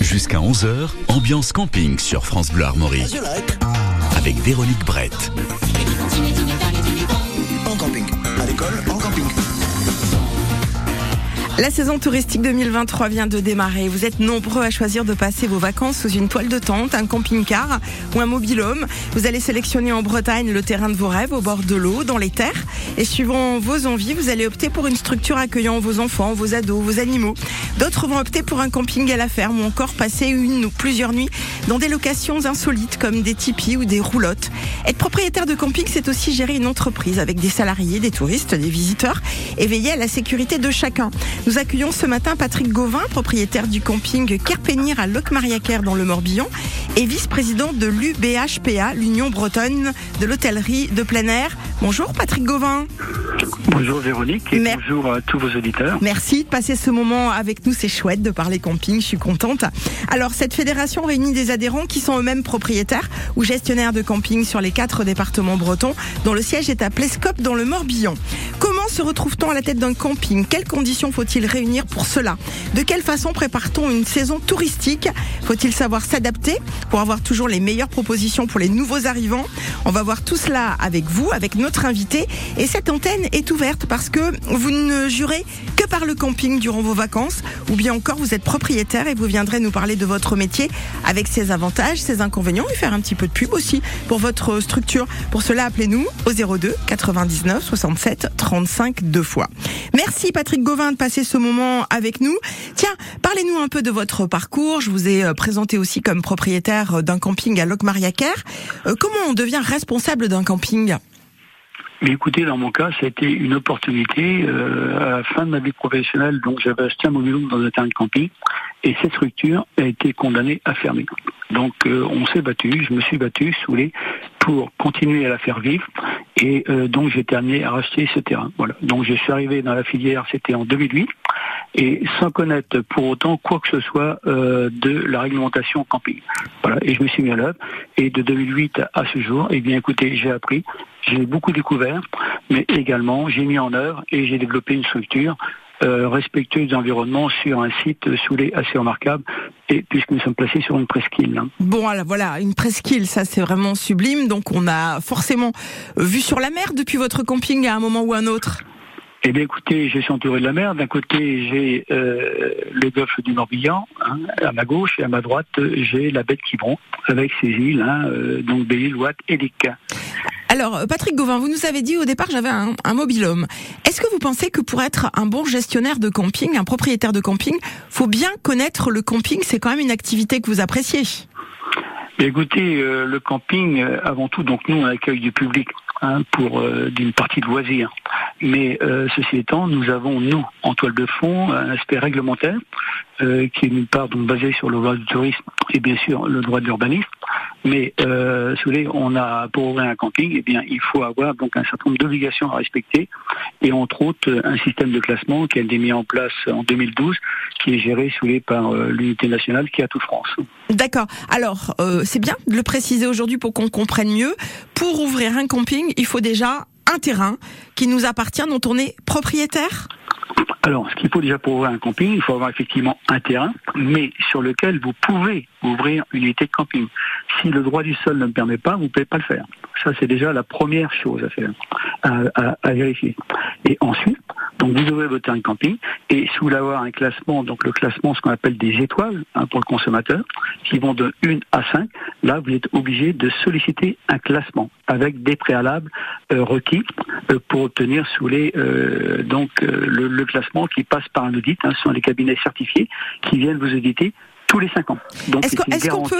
Jusqu'à 11h, ambiance camping sur France Bleu Armorique. Avec Véronique Brett. La saison touristique 2023 vient de démarrer. Vous êtes nombreux à choisir de passer vos vacances sous une toile de tente, un camping-car ou un mobilhome. Vous allez sélectionner en Bretagne le terrain de vos rêves au bord de l'eau, dans les terres. Et suivant vos envies, vous allez opter pour une structure accueillant vos enfants, vos ados, vos animaux. D'autres vont opter pour un camping à la ferme ou encore passer une ou plusieurs nuits dans des locations insolites comme des tipis ou des roulottes. Être propriétaire de camping, c'est aussi gérer une entreprise avec des salariés, des touristes, des visiteurs et veiller à la sécurité de chacun. Nous accueillons ce matin Patrick Gauvin, propriétaire du camping Kerpenir à Locmariaquer dans le Morbihan et vice-président de l'UBHPA, l'Union bretonne de l'hôtellerie de plein air. Bonjour Patrick Gauvin. Bonjour Véronique et Mer- bonjour à tous vos auditeurs. Merci de passer ce moment avec nous, c'est chouette de parler camping, je suis contente. Alors cette fédération réunit des adhérents qui sont eux-mêmes propriétaires ou gestionnaires de camping sur les quatre départements bretons, dont le siège est à Plescope dans le Morbihan. Comment se retrouve-t-on à la tête d'un camping? Quelles conditions faut-il réunir pour cela? De quelle façon prépare-t-on une saison touristique? Faut-il savoir s'adapter pour avoir toujours les meilleures propositions pour les nouveaux arrivants? On va voir tout cela avec vous, avec notre invité. Et cette antenne est ouverte parce que vous ne jurez que par le camping durant vos vacances, ou bien encore vous êtes propriétaire et vous viendrez nous parler de votre métier avec ses avantages, ses inconvénients et faire un petit peu de pub aussi pour votre structure. Pour cela, appelez-nous au 02 99 67 35 deux fois. Merci Patrick Gauvin de passer ce moment avec nous. Tiens, parlez-nous un peu de votre parcours. Je vous ai euh, présenté aussi comme propriétaire euh, d'un camping à Locmariaquer. Euh, comment on devient responsable d'un camping? Mais écoutez, dans mon cas, c'était une opportunité. à la fin de ma vie professionnelle, donc j'avais acheté un mobilhome dans un terrain de camping et cette structure a été condamnée à fermer. Donc euh, on s'est battu, je me suis battu, saoulé, pour continuer à la faire vivre. Et euh, donc j'ai terminé à racheter ce terrain. Voilà. Donc je suis arrivé dans la filière, c'était en 2008, et sans connaître pour autant quoi que ce soit euh, de la réglementation camping. Voilà. Et je me suis mis à l'œuvre. Et de 2008 à ce jour, eh bien écoutez, j'ai appris, j'ai beaucoup découvert, mais également j'ai mis en œuvre et j'ai développé une structure euh, de l'environnement sur un site les assez remarquable et puisque nous sommes placés sur une presqu'île. hein. Bon, alors voilà, une presqu'île, ça c'est vraiment sublime. Donc on a forcément vu sur la mer depuis votre camping à un moment ou un autre. Eh bien, écoutez, je suis entouré de la mer. D'un côté, j'ai euh, le golfe du Morbihan, hein, à ma gauche, et à ma droite, j'ai la baie de Quiberon, avec ses îles, hein, euh, donc Belle-Île, Ouate et Lic. Alors, euh, Patrick Gauvin, vous nous avez dit au départ j'avais un, un mobilhome. Est-ce que vous pensez que pour être un bon gestionnaire de camping, un propriétaire de camping, faut bien connaître le camping? C'est quand même une activité que vous appréciez. Écoutez, euh, le camping, euh, avant tout, donc nous, on accueille du public hein, pour euh, d'une partie de loisirs. Mais euh, ceci étant, nous avons, nous, en toile de fond, un aspect réglementaire euh, qui est d'une part donc basé sur le droit du tourisme et bien sûr le droit de l'urbanisme. Mais euh, si on a pour ouvrir un camping, eh bien, il faut avoir donc un certain nombre d'obligations à respecter et entre autres un système de classement qui a été mis en place en 2012, qui est géré si par euh, l'unité nationale qui est à toute France. D'accord. Alors, euh, c'est bien de le préciser aujourd'hui pour qu'on comprenne mieux. Pour ouvrir un camping, il faut déjà un terrain qui nous appartient, dont on est propriétaire? Alors, ce qu'il faut déjà pour ouvrir un camping, il faut avoir effectivement un terrain, mais sur lequel vous pouvez ouvrir une unité de camping. Si le droit du sol ne le permet pas, vous ne pouvez pas le faire. Ça, c'est déjà la première chose à faire, à, vérifier. Et ensuite, donc vous ouvrez votre terrain de camping, et si vous voulez avoir un classement, donc le classement, ce qu'on appelle des étoiles hein, pour le consommateur, qui vont de 1 à 5, là, vous êtes obligé de solliciter un classement avec des préalables euh, requis euh, pour obtenir sous les euh, donc le, le classement qui passe par un audit. Hein, ce sont les cabinets certifiés qui viennent vous auditer tous les 5 ans. Donc Est-ce c'est qu'on- une garantie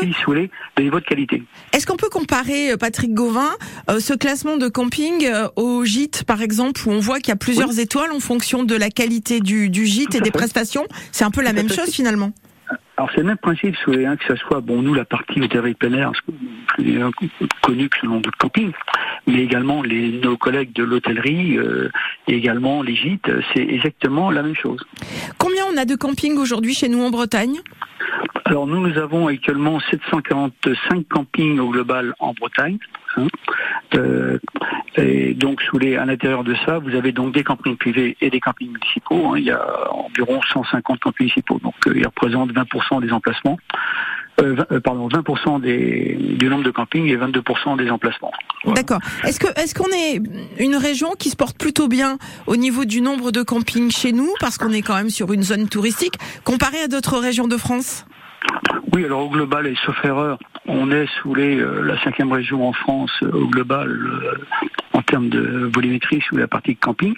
de niveau de qualité. Est-ce qu'on peut comparer, euh, Patrick Gauvin, euh, ce classement de camping euh, au gîte, par exemple, où on voit qu'il y a plusieurs étoiles en fonction de la qualité du, du gîte Tout et des fait. prestations? C'est un peu la Tout même fait. chose finalement. Alors c'est le même principe, si hein, que ce soit, bon, nous, la partie hôtellerie plein air, plus euh, connue que le nom de camping, mais également les, nos collègues de l'hôtellerie euh, et également les gîtes, c'est exactement la même chose. Combien on a de camping aujourd'hui chez nous en Bretagne? Alors nous, nous avons actuellement 745 campings au global en Bretagne. Hein. Euh, et donc sous les, à l'intérieur de ça, vous avez donc des campings privés et des campings municipaux. Hein. Il y a environ 150 campings municipaux, donc euh, ils représentent 20% des emplacements. Euh, pardon, 20% des, du nombre de campings et 22% des emplacements. D'accord. Est-ce que est-ce qu'on est une région qui se porte plutôt bien au niveau du nombre de campings chez nous, parce qu'on est quand même sur une zone touristique, comparé à d'autres régions de France oui, alors au global, et sauf erreur, on est sous les, euh, la cinquième région en France euh, au global euh, en termes de volumétrie sous la partie camping.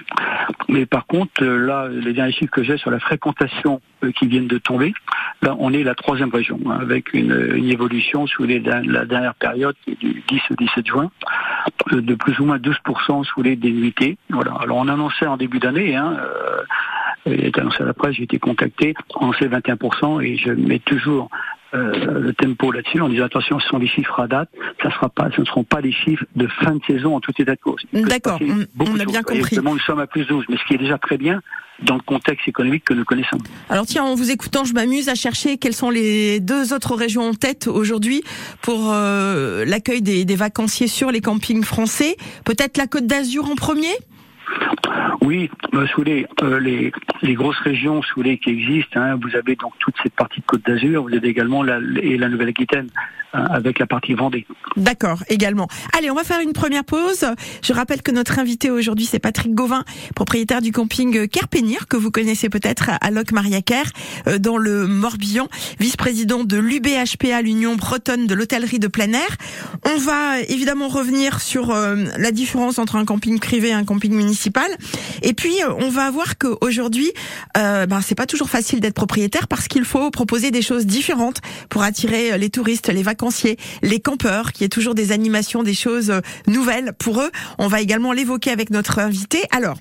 Mais par contre, là, les derniers chiffres que j'ai sur la fréquentation qui viennent de tomber, là, on est la troisième région hein, avec une, une, évolution sous les, la dernière période du 10 au 17 juin de plus ou moins 12% sous les dénuités. Voilà. Alors on annonçait en début d'année. Hein, est annoncé à la presse, j'ai été contacté, on sait 21% et je mets toujours euh, le tempo là-dessus en disant attention, ce sont des chiffres à date, ça sera pas, ce ne seront pas des chiffres de fin de saison en tout état de cause. D'accord, on, a bien compris. nous sommes à plus 12, mais ce qui est déjà très bien dans le contexte économique que nous connaissons. Alors tiens, en vous écoutant, je m'amuse à chercher quelles sont les deux autres régions en tête aujourd'hui pour euh, l'accueil des, des vacanciers sur les campings français. Peut-être la Côte d'Azur en premier? Oui, euh, sous les, euh, les, les, grosses régions sous les qui existent, hein, vous avez donc toute cette partie de Côte d'Azur, vous avez également la, et la Nouvelle-Aquitaine. Hein, avec la partie Vendée. D'accord, également. Allez, on va faire une première pause. Je rappelle que notre invité aujourd'hui, c'est Patrick Gauvin, propriétaire du camping Kerpénir, que vous connaissez peut-être à Loc Mariaker, euh, dans le Morbihan, vice-président de l'UBHPA, l'Union bretonne de l'hôtellerie de plein air. On va évidemment revenir sur euh, la différence entre un camping privé et un camping municipal. Et puis, euh, on va voir qu'aujourd'hui, euh, ben, c'est pas toujours facile d'être propriétaire parce qu'il faut proposer des choses différentes pour attirer les touristes, les vacances les campeurs, qui est toujours des animations, des choses euh, nouvelles pour eux. On va également l'évoquer avec notre invité. Alors,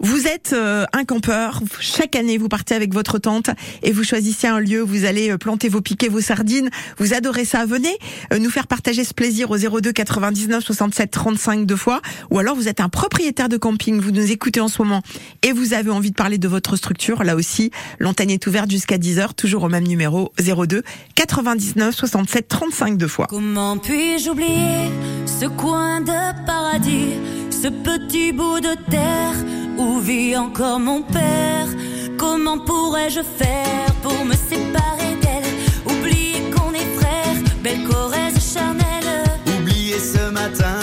vous êtes euh, un campeur. Chaque année, vous partez avec votre tente et vous choisissez un lieu. Vous allez euh, planter vos piquets, vos sardines. Vous adorez ça. Venez nous faire partager ce plaisir au 02 99 67 35 deux fois. Ou alors vous êtes un propriétaire de camping. Vous nous écoutez en ce moment et vous avez envie de parler de votre structure. Là aussi, l'antenne est ouverte jusqu'à 10h, toujours au même numéro 02 99 67 35 fois. Comment puis-je oublier ce coin de paradis, ce petit bout de terre où vit encore mon père? Comment pourrais-je faire pour me séparer d'elle? Oublier qu'on est frères, belle Corrèze charnelle. Oublier ce matin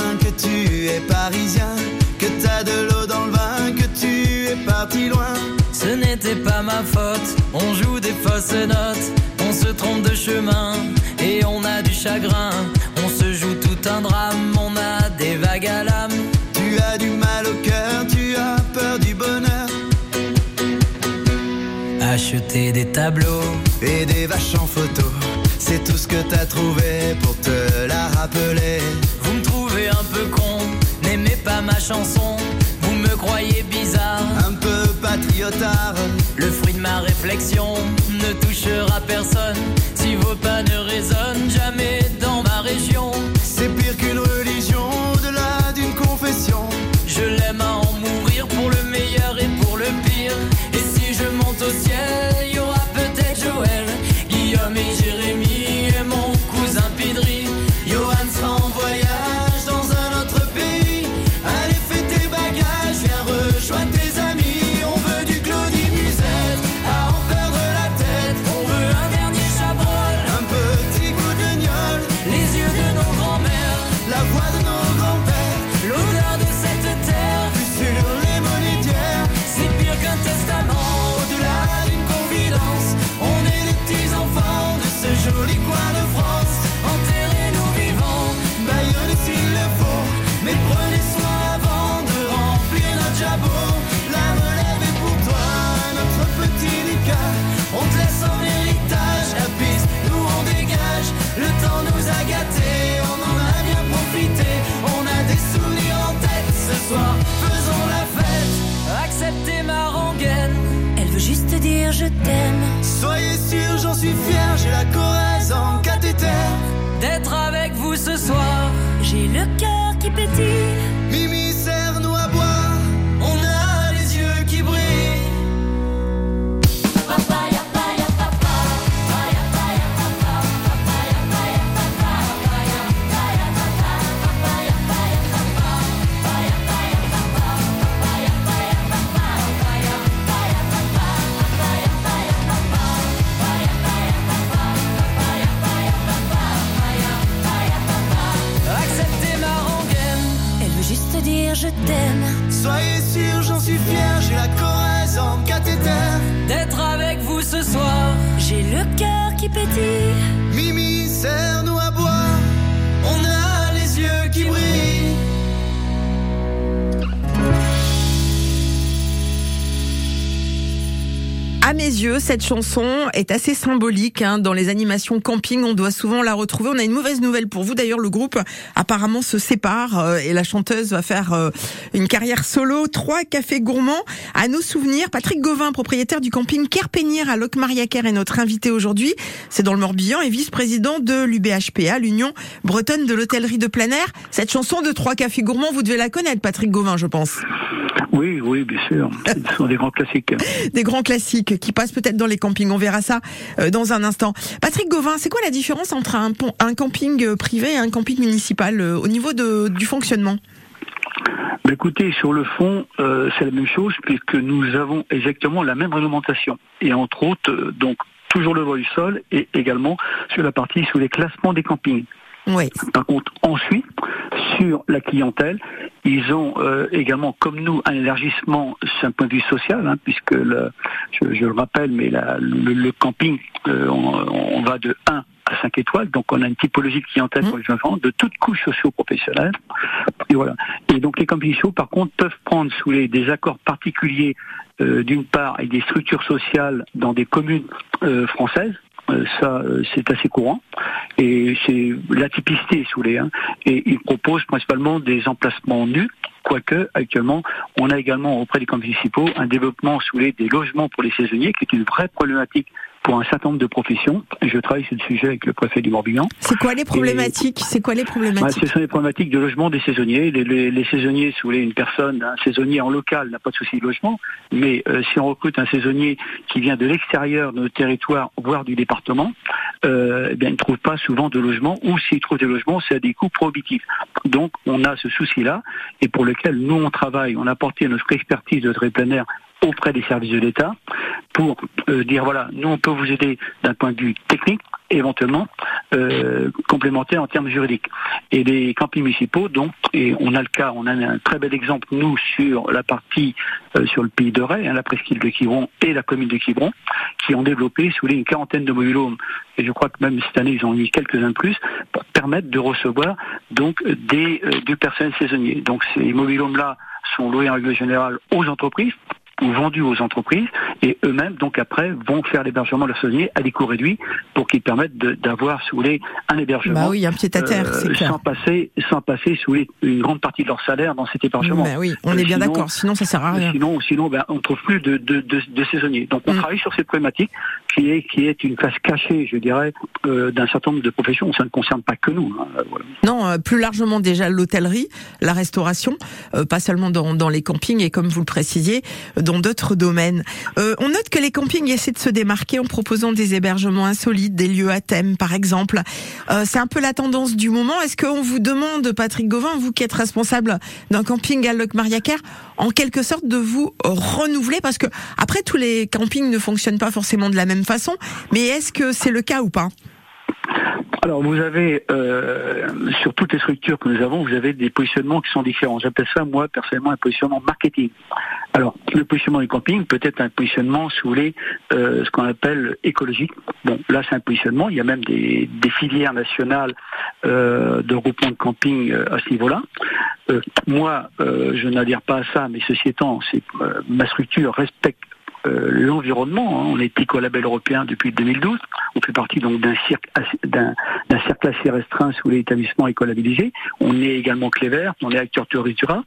Ce n'était pas ma faute, on joue des fausses notes, on se trompe de chemin et on a du chagrin. On se joue tout un drame, on a des vagues à l'âme. Tu as du mal au cœur, tu as peur du bonheur. Acheter des tableaux et des vaches en photo, c'est tout ce que t'as trouvé pour te la rappeler. Vous me trouvez un peu con, n'aimez pas ma chanson, vous me croyez bizarre, un peu patriotard. Ne touchera personne. Si vos pas ne résonnent Soyez sûr, j'en suis fier, j'ai la Corrèze en cathéter. D'être avec vous ce soir, j'ai le cœur qui pétille. Je t'aime. Soyez sûr, j'en suis fier, j'ai la Corrèze en cathéter. D'être avec vous ce soir. J'ai le cœur qui pétille. Mimi, serre-nous À mes yeux, cette chanson est assez symbolique. hein. Dans les animations camping, on doit souvent la retrouver. On a une mauvaise nouvelle pour vous. D'ailleurs, le groupe apparemment se sépare euh, et la chanteuse va faire euh, une carrière solo. Trois cafés gourmands. À nos souvenirs, Patrick Gauvin, propriétaire du camping Kerpénir à Locmariaquer, est notre invité aujourd'hui. C'est dans le Morbihan et vice-président de l'UBHPA, l'Union bretonne de l'hôtellerie de plein air. Cette chanson de Trois cafés gourmands, vous devez la connaître, Patrick Gauvin, je pense. Oui, oui, bien sûr. Ce sont des grands classiques. des grands classiques qui passent peut-être dans les campings. On verra ça euh, dans un instant. Patrick Gauvin, c'est quoi la différence entre un, camping privé et un camping municipal euh, au niveau du fonctionnement? Mais écoutez, sur le fond, euh, c'est la même chose puisque nous avons exactement la même réglementation. Et entre autres, donc toujours le droit du sol et également sur la partie sous les classements des campings. Oui. Par contre, ensuite, sur la clientèle, ils ont euh, également, comme nous, un élargissement sur un point de vue social, hein, puisque le, je, je le rappelle, mais la- le, le camping, euh, on, on va de 1 à 5 étoiles, donc on a une typologie de clientèle pour les enfants de toutes couches socio-professionnelles. Et voilà. Et donc les campings sociaux, par contre, peuvent prendre sous les des accords particuliers, euh, d'une part, avec des structures sociales dans des communes euh, françaises. Euh, ça, euh, c'est assez courant. Et c'est la typicité sous les. Hein. Et ils proposent principalement des emplacements nus, quoique actuellement, on a également auprès des campings municipaux un développement les des logements pour les saisonniers, qui est une vraie problématique pour un certain nombre de professions. Je travaille sur le sujet avec le préfet du Morbihan. C'est quoi les problématiques? C'est quoi les Bah, problématiques? ce sont les problématiques de logement des saisonniers. Les, les- les saisonniers, si vous voulez, une personne, un saisonnier en local n'a pas de souci de logement, mais euh, si on recrute un saisonnier qui vient de l'extérieur de notre territoire, voire du département, euh, eh bien, il ne trouve pas souvent de logement, ou s'il trouve des logements, c'est à des coûts prohibitifs. Donc, on a ce souci-là, et pour lequel nous, on travaille, on a apporté notre expertise de très plein air auprès des services de l'État pour euh, dire voilà, nous on peut vous aider d'un point de vue technique, éventuellement euh, complémentaire en termes juridiques. Et les campings municipaux, donc, et on a le cas, on a un très bel exemple nous sur la partie euh, sur le pays de Ray, hein, la presqu'île de Quiberon et la commune de Quiberon, qui ont développé sous les une quarantaine de mobilhomes, et je crois que même cette année ils ont mis quelques-uns de plus, pour permettre de recevoir donc des euh, du personnel saisonnier. Donc ces mobilhomes là sont loués en règle générale aux entreprises ou vendus aux entreprises et eux-mêmes donc après vont faire l'hébergement de leurs saisonniers à des coûts réduits pour qu'ils permettent d'avoir sous les un hébergement Bah oui, un pied à terre, euh, sans passer sans passer sous les, une grande partie de leur salaire dans cet hébergement. Bah oui, on Euh, est bien d'accord. Sinon, ça sert à rien. Sinon, sinon ben, on ne trouve plus de, de, de, de saisonniers. Donc on Mm. travaille sur cette problématique qui est, qui est une face cachée, je dirais, euh, d'un certain nombre de professions. Ça ne concerne pas que nous. hein, voilà. Non, euh, plus largement déjà l'hôtellerie, la restauration, pas seulement dans, dans les campings et comme vous le précisiez, dans d'autres domaines. Euh, on note que les campings essaient de se démarquer en proposant des hébergements insolites, des lieux à thème par exemple. Euh, c'est un peu la tendance du moment. Est-ce qu'on vous demande, Patrick Gauvin, vous qui êtes responsable d'un camping à Locmariaquer, en quelque sorte de vous renouveler? Parce que après, tous les campings ne fonctionnent pas forcément de la même façon, mais est-ce que c'est le cas ou pas? Alors vous avez euh, sur toutes les structures que nous avons, vous avez des positionnements qui sont différents. J'appelle ça moi personnellement un positionnement marketing. Alors le positionnement du camping peut être un positionnement sous les euh, ce qu'on appelle écologique. Bon là c'est un positionnement. Il y a même des, filières nationales euh, de groupements de camping à ce niveau-là. Moi je n'adhère pas à ça, mais ceci étant, c'est ma structure respecte euh, l'environnement. hein. On est écolabel européen depuis 2012. On fait partie donc d'un cercle assez restreint sous l'établissement écolabellisé. On est également Clévert, on est acteur Turisura.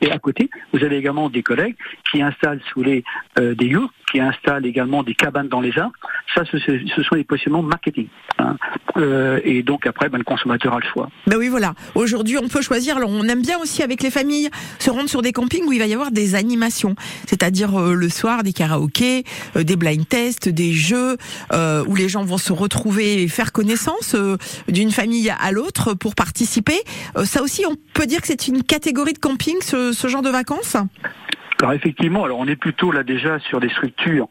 Et à côté, vous avez également des collègues qui installent sous les euh, des yurts, qui installent également des cabanes dans les arbres. Ça, ce, sont des positionnements marketing. hein. Euh, et donc après, ben, le consommateur a le choix. Ben oui, voilà. Aujourd'hui, on peut choisir. On aime bien aussi avec les familles se rendre sur des campings où il va y avoir des animations, c'est-à-dire euh, le soir des karaokés, euh, des blind tests, des jeux euh, où les gens vont se retrouver et faire connaissance euh, d'une famille à l'autre pour participer. Ça aussi, on peut dire que c'est une catégorie de camping, ce, genre de vacances. Alors effectivement, alors on est plutôt là déjà sur des structures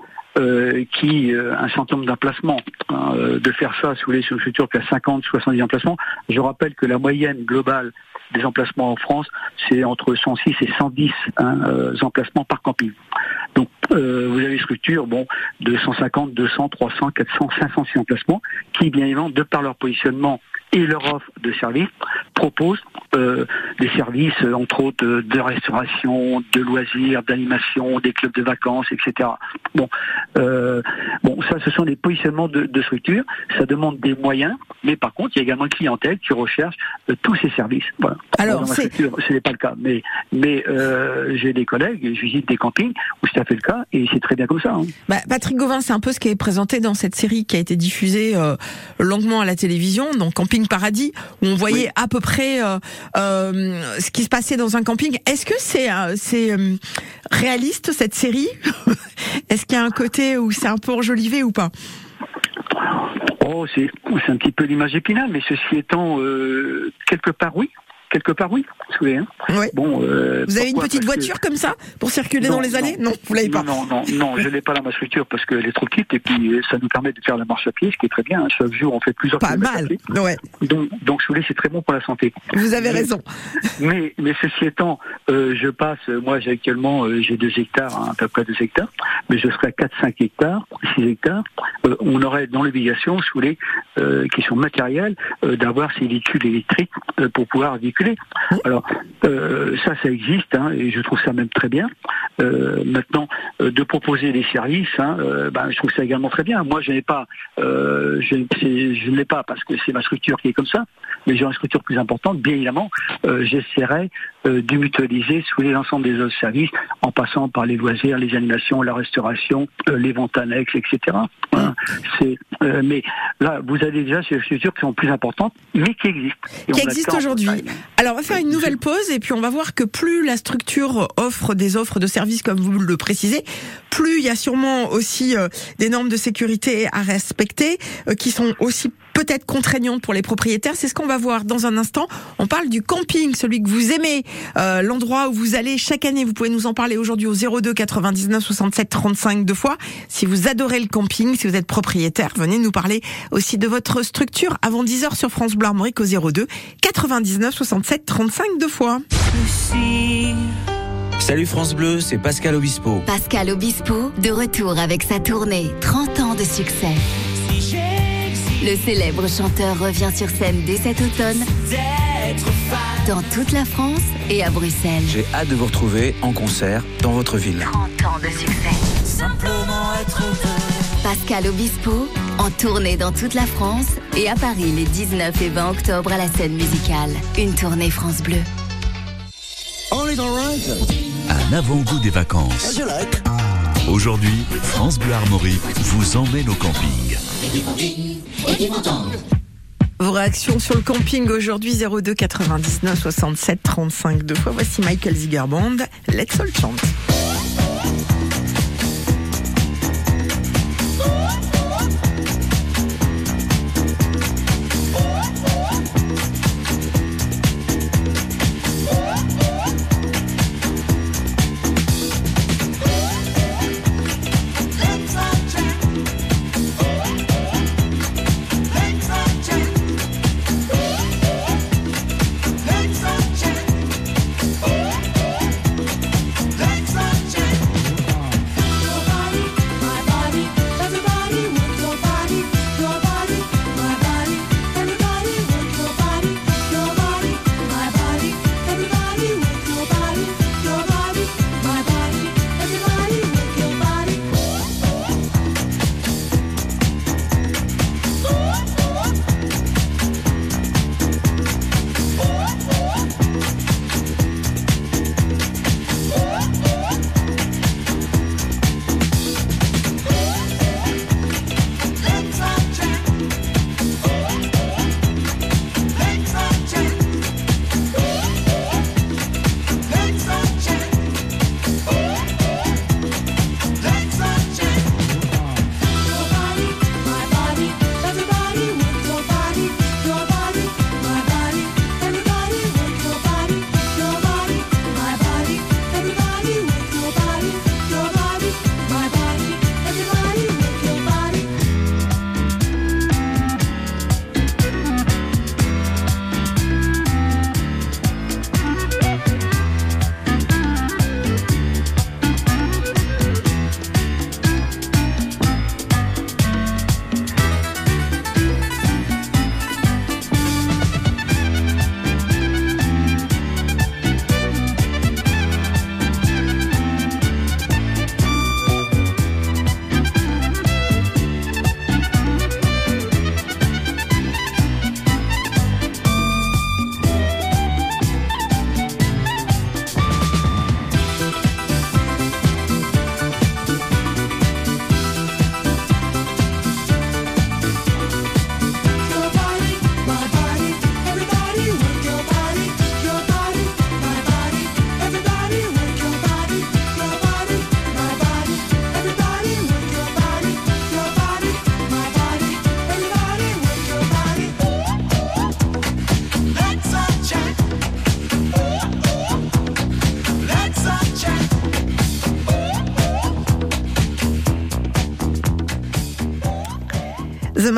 qui euh, un certain nombre d'emplacements, hein, euh, de faire ça sous les sur une structure qui a 50, 70 emplacements. Je rappelle que la moyenne globale des emplacements en France, c'est entre 106 et 110 hein, emplacements par camping. Donc euh, vous avez des structures bon, de 150, 200, 300, 400, 500 emplacements qui, bien évidemment, de par leur positionnement et leur offre de services, proposent euh, des services, euh, entre autres, de, de restauration, de loisirs, d'animation, des clubs de vacances, etc. Bon, euh, bon, ça, ce sont des positionnements de, de structures. Ça demande des moyens, mais par contre, il y a également une clientèle qui recherche euh, tous ces services. Voilà. Alors, Dans ma c'est- structure, ce n'est pas le cas, mais mais euh, j'ai des collègues, je visite des campings où c'est à fait le cas, et c'est très bien comme ça. hein. Bah, Patrick Gauvin, c'est un peu ce qui est présenté dans cette série qui a été diffusée euh, longuement à la télévision, donc Camping Paradis, où on voyait Oui. à peu près euh, euh, ce qui se passait dans un camping. Est-ce que c'est euh, c'est réaliste cette série Est-ce qu'il y a un côté où c'est un peu enjolivé ou pas? Oh, c'est c'est un petit peu l'image épinale, mais ceci étant, quelque part oui, quelque part oui. Vous savez, hein. Ouais. Bon, euh, Vous avez une petite Parce que- voiture comme ça pour circuler Non, dans les allées? Non. Non, vous l'avez pas. Non, non, non, je l'ai pas dans ma structure parce qu'elle est trop petite et puis euh, ça nous permet de faire la marche à pied, ce qui est très bien. hein. Chaque jour, on fait plusieurs Pas mal. Ouais, Donc, donc, je voulais, c'est très bon pour la santé. vous avez Mais- raison. Mais, mais ceci étant, euh, je passe, moi j'ai actuellement, euh, j'ai 2 hectares, hein, à peu près 2 hectares, mais je serai à 4-5 hectares, 6 hectares, euh, on aurait dans l'obligation, les euh, questions matérielles, euh, d'avoir ces véhicules électriques euh, pour pouvoir véhiculer. Alors, euh, ça, ça existe, hein, et je trouve ça même très bien. Euh, maintenant, euh, de proposer des services, hein, ben, je trouve ça également très bien. Moi, je n'ai pas, je, ne l'ai pas parce que c'est ma structure qui est comme ça, mais j'ai une structure plus importante, bien évidemment, j'essaierai de mutualiser sous les l'ensemble des autres services, en passant par les loisirs, les animations, la restauration, les ventes annexes, etc. C'est, euh, mais là, vous avez déjà ces structures qui sont plus importantes, mais qui existent. Et qui a le existe temps. aujourd'hui. Alors, on va faire une nouvelle pause et puis on va voir que plus la structure offre des offres de services, comme vous le précisez, plus il y a sûrement aussi euh, des normes de sécurité à respecter, euh, qui sont aussi peut-être contraignantes pour les propriétaires. C'est ce qu'on va voir dans un instant. On parle du camping, celui que vous aimez, euh, l'endroit où vous allez chaque année. Vous pouvez nous en parler aujourd'hui au 02 99 67 35 deux fois. Si vous adorez le camping, si vous êtes propriétaire, venez nous parler aussi de votre structure avant 10h sur France Bleu Armorique au 02 99 67 35 deux fois. Salut France Bleu, c'est Pascal Obispo. Pascal Obispo, de retour avec sa tournée 30 ans de succès. Le célèbre chanteur revient sur scène dès cet automne dans toute la France et à Bruxelles. J'ai hâte de vous retrouver en concert dans votre ville. 30 ans de succès. Simplement être Pascal Obispo, en tournée dans toute la France et à Paris les 19 et 20 octobre à la scène musicale. Une tournée France Bleu. All is alright. Un avant-goût des vacances. Aujourd'hui, France Bleu Armorique vous emmène au camping. Vos réactions sur le camping aujourd'hui 02 99 67 35 deux fois. Voici Michael Zigerband, Let's All Chant.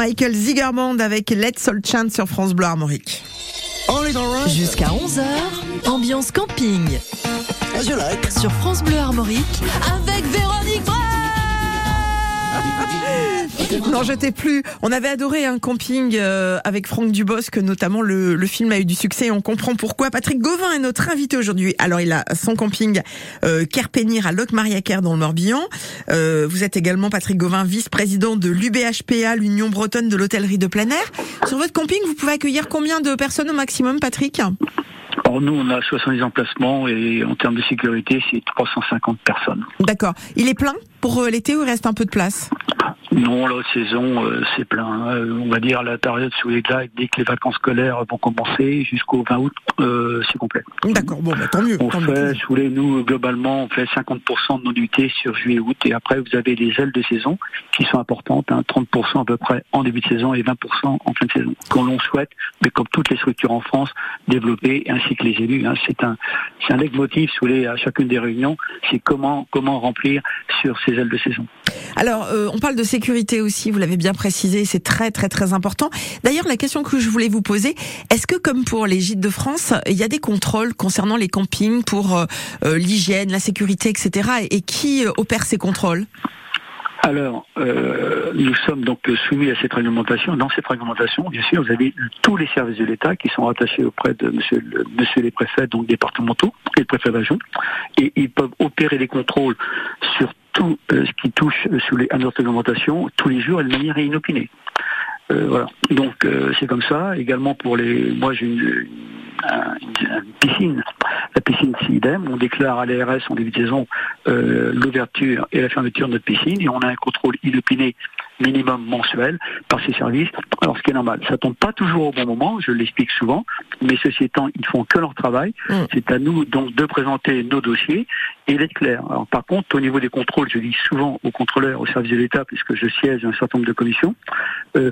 Michael Zigerband avec Let's All Chant sur France Bleu Armorique. Jusqu'à 11h, ambiance camping. Sur France Bleu Armorique avec Véronique Non, je t'ai plus. On avait adoré un camping euh, avec Franck Dubosc, notamment le, le, film a eu du succès et on comprend pourquoi. Patrick Gauvin est notre invité aujourd'hui. Alors, il a son camping euh, Kerpenir à Locmariaquer dans le Morbihan. Euh, vous êtes également, Patrick Gauvin, vice-président de l'UBHPA, l'Union Bretonne de l'hôtellerie de plein air. Sur votre camping, vous pouvez accueillir combien de personnes au maximum, Patrick? Alors nous, on a 70 emplacements et en termes de sécurité, c'est 350 personnes. D'accord. Il est plein? Pour euh, l'été ou il reste un peu de place non, la saison, euh, c'est plein. Hein. on va dire la période sous les glaces, dès que les vacances scolaires vont commencer, jusqu'au 20 août, euh, c'est complet. D'accord, bon, bah, tant mieux. On fait, sous les nous, globalement, on fait 50% de nos nuitées sur juillet-août, et après, vous avez les ailes de saison qui sont importantes, 30% hein. à peu près en début de saison et 20% en fin de saison. Qu'on l'on souhaite, mais comme toutes les structures en France, développer, ainsi que les élus, hein. c'est un, c'est un leitmotiv sous les, à chacune des réunions, c'est comment, comment remplir sur Alors, euh, on parle de sécurité aussi, vous l'avez bien précisé, c'est très très très important. D'ailleurs, la question que je voulais vous poser, est-ce que comme pour les gîtes de France, il y a des contrôles concernant les campings pour euh, euh, l'hygiène, la sécurité, etc. Et, qui opère ces contrôles? Alors, nous sommes donc soumis à cette réglementation. Dans cette réglementation, bien sûr, vous avez tous les services de l'État qui sont rattachés auprès de monsieur, monsieur les préfets, donc départementaux et le préfet d'agent, et ils peuvent opérer les contrôles sur tout euh, ce qui touche sous les, à notre réglementation tous les jours et de manière inopinée. Euh, voilà. Donc euh, c'est comme ça. Également pour les, moi j'ai une, piscine. La piscine c'est idem. On déclare à l'ARS en début de saison l'ouverture et la fermeture de notre piscine et on a un contrôle inopiné minimum mensuel par ces services. Alors ce qui est normal, ça tombe pas toujours au bon moment, je l'explique souvent, mais ceci étant, ils font que leur travail. Mm. C'est à nous donc de présenter nos dossiers et d'être clair. Alors par contre, au niveau des contrôles, je dis souvent aux contrôleurs, au service de l'État, puisque je siège un certain nombre de commissions, euh,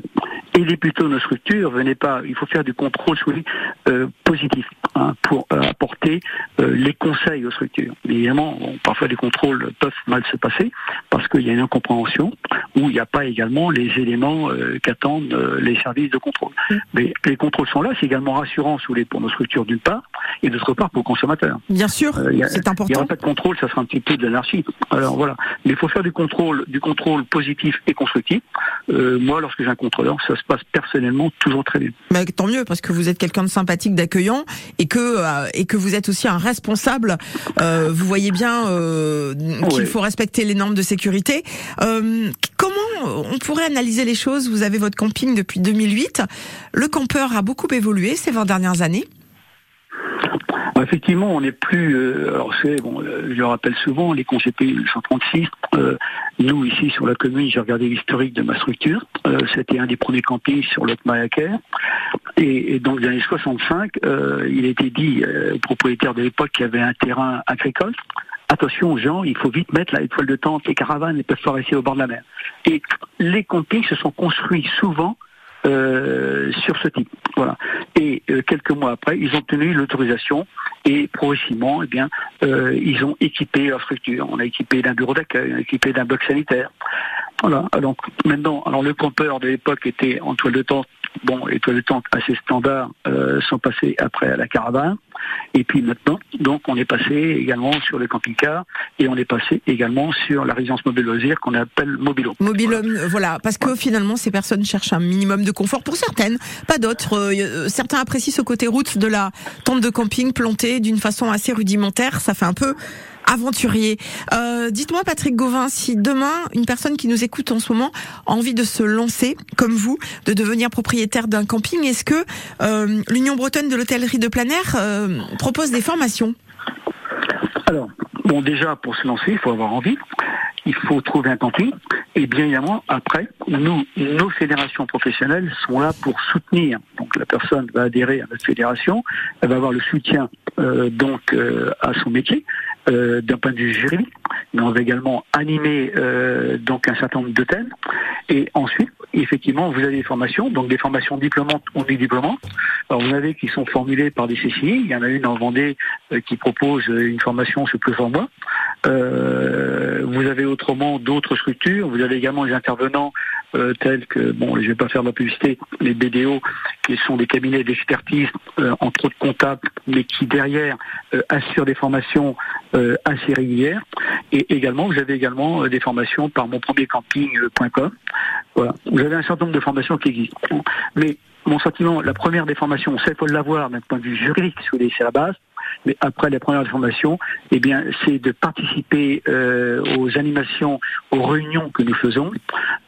aidez plutôt nos structures, venez pas, il faut faire du contrôle oui, euh, positif hein, pour euh, apporter euh, les conseils aux structures. évidemment, parfois les contrôles peuvent mal se passer parce qu'il y a une incompréhension ou il n'y a pas également les éléments euh, qu'attendent euh, les services de contrôle. Mm. Mais les contrôles sont là, c'est également rassurant sous les, pour nos structures d'une part, et d'autre part pour le consommateur. Bien sûr, euh, c'est important. Il n'y aura pas de contrôle, ça sera un petit peu de l'anarchie. Alors voilà, mais il faut faire du contrôle, du contrôle positif et constructif. moi, lorsque j'ai un contrôleur, ça se passe personnellement toujours très bien. Mais tant mieux, parce que vous êtes quelqu'un de sympathique, d'accueillant, et que et que vous êtes aussi un responsable. vous voyez bien qu'il faut respecter les normes de sécurité. On pourrait analyser les choses. Vous avez votre camping depuis 2008. Le campeur a beaucoup évolué ces 20 dernières années. Bah, effectivement, on n'est plus. Euh, alors c'est bon, euh, je le rappelle souvent, les CP 136. Euh, nous ici sur la commune, j'ai regardé l'historique de ma structure. C'était un des premiers campings sur l'autre Mayaker. Et, et, donc dans les années 65, il été dit au propriétaire de l'époque qu'il y avait un terrain agricole attention gens, il faut vite mettre la étoile de tente, les caravanes, ne peuvent pas rester au bord de la mer. Et les campings se sont construits souvent euh, sur ce type. Voilà. Et euh, quelques mois après, ils ont tenu l'autorisation et progressivement, eh bien, euh, ils ont équipé leur structure. On a équipé d'un bureau d'accueil, on a équipé d'un bloc sanitaire. Voilà. Donc maintenant, alors le campeur de l'époque était en toile de tente. Bon, les toiles de tente assez standards sont passées après à la caravane. Et puis maintenant, donc on est passé également sur le camping-car et on est passé également sur la résidence mobile loisir qu'on appelle Mobilo. Mobilo, voilà. parce que finalement ces personnes cherchent un minimum de confort pour certaines, pas d'autres. Euh, euh, certains apprécient ce côté route de la tente de camping plantée d'une façon assez rudimentaire. Ça fait un peu aventurier. Euh, dites-moi, Patrick Gauvin, si demain, une personne qui nous écoute en ce moment a envie de se lancer, comme vous, de devenir propriétaire d'un camping, est-ce que euh, l'Union bretonne de l'hôtellerie de plein euh, propose des formations? Alors, bon, déjà, pour se lancer, il faut avoir envie il faut trouver un camping. Et bien évidemment, après, nous, nos fédérations professionnelles sont là pour soutenir. Donc la personne va adhérer à notre fédération, elle va avoir le soutien donc à son métier. Euh, d'un point de vue juridique, mais on va également animer euh, donc un certain nombre de thèmes. Et ensuite, effectivement, vous avez des formations, donc des formations diplômantes ou des diplômantes. Alors vous avez qui sont formulées par des CCI. Il y en a une en Vendée euh, qui propose une formation sur plusieurs mois. vous avez autrement d'autres structures. Vous avez également des intervenants euh, tels que, bon, je vais pas faire de la publicité, les BDO, qui sont des cabinets d'expertise, euh, entre autres comptables, mais qui derrière euh, assurent des formations assez régulières. Et également, vous avez également des formations par mon premier camping.com. Voilà. Vous avez un certain nombre de formations qui existent. Mais mon sentiment, la première des formations, c'est faut l'avoir d'un point de vue juridique, c'est la base. Mais après les premières formations, eh bien, c'est de participer euh, aux animations, aux réunions que nous faisons,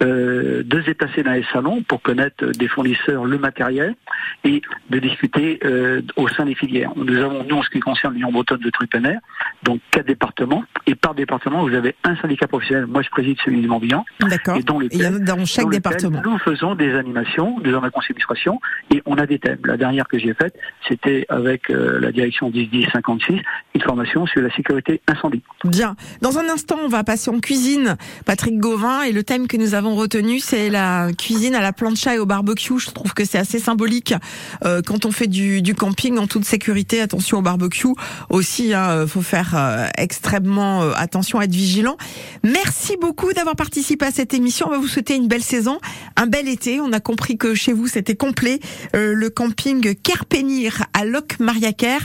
euh, de se déplacer dans les salons pour connaître des fournisseurs le matériel et de discuter euh, au sein des filières. Nous avons, nous, en ce qui concerne l'Union bretonne de Tripener, donc quatre départements, et par département, vous avez un syndicat professionnel. Moi, je préside celui du Morbihan. D'accord. Et dans, y a dans chaque département. Nous faisons des animations, des conseil d'administration, et on a des thèmes. La dernière que j'ai faite, c'était avec euh, la direction 10-10-56, une formation sur la sécurité incendie. Bien. Dans un instant, on va passer en cuisine. Patrick Gauvin, et le thème que nous avons retenu, c'est la cuisine à la plancha et au barbecue. Je trouve que c'est assez symbolique euh, quand on fait du, du, camping en toute sécurité. Attention au barbecue aussi. Hein, euh, faut faire euh, extrêmement euh, attention, être vigilant. Merci beaucoup d'avoir participé à cette émission. On va vous souhaiter une belle saison, un bel été. On a compris que chez vous c'était complet. le camping Kerpenir à Loc Mariaker.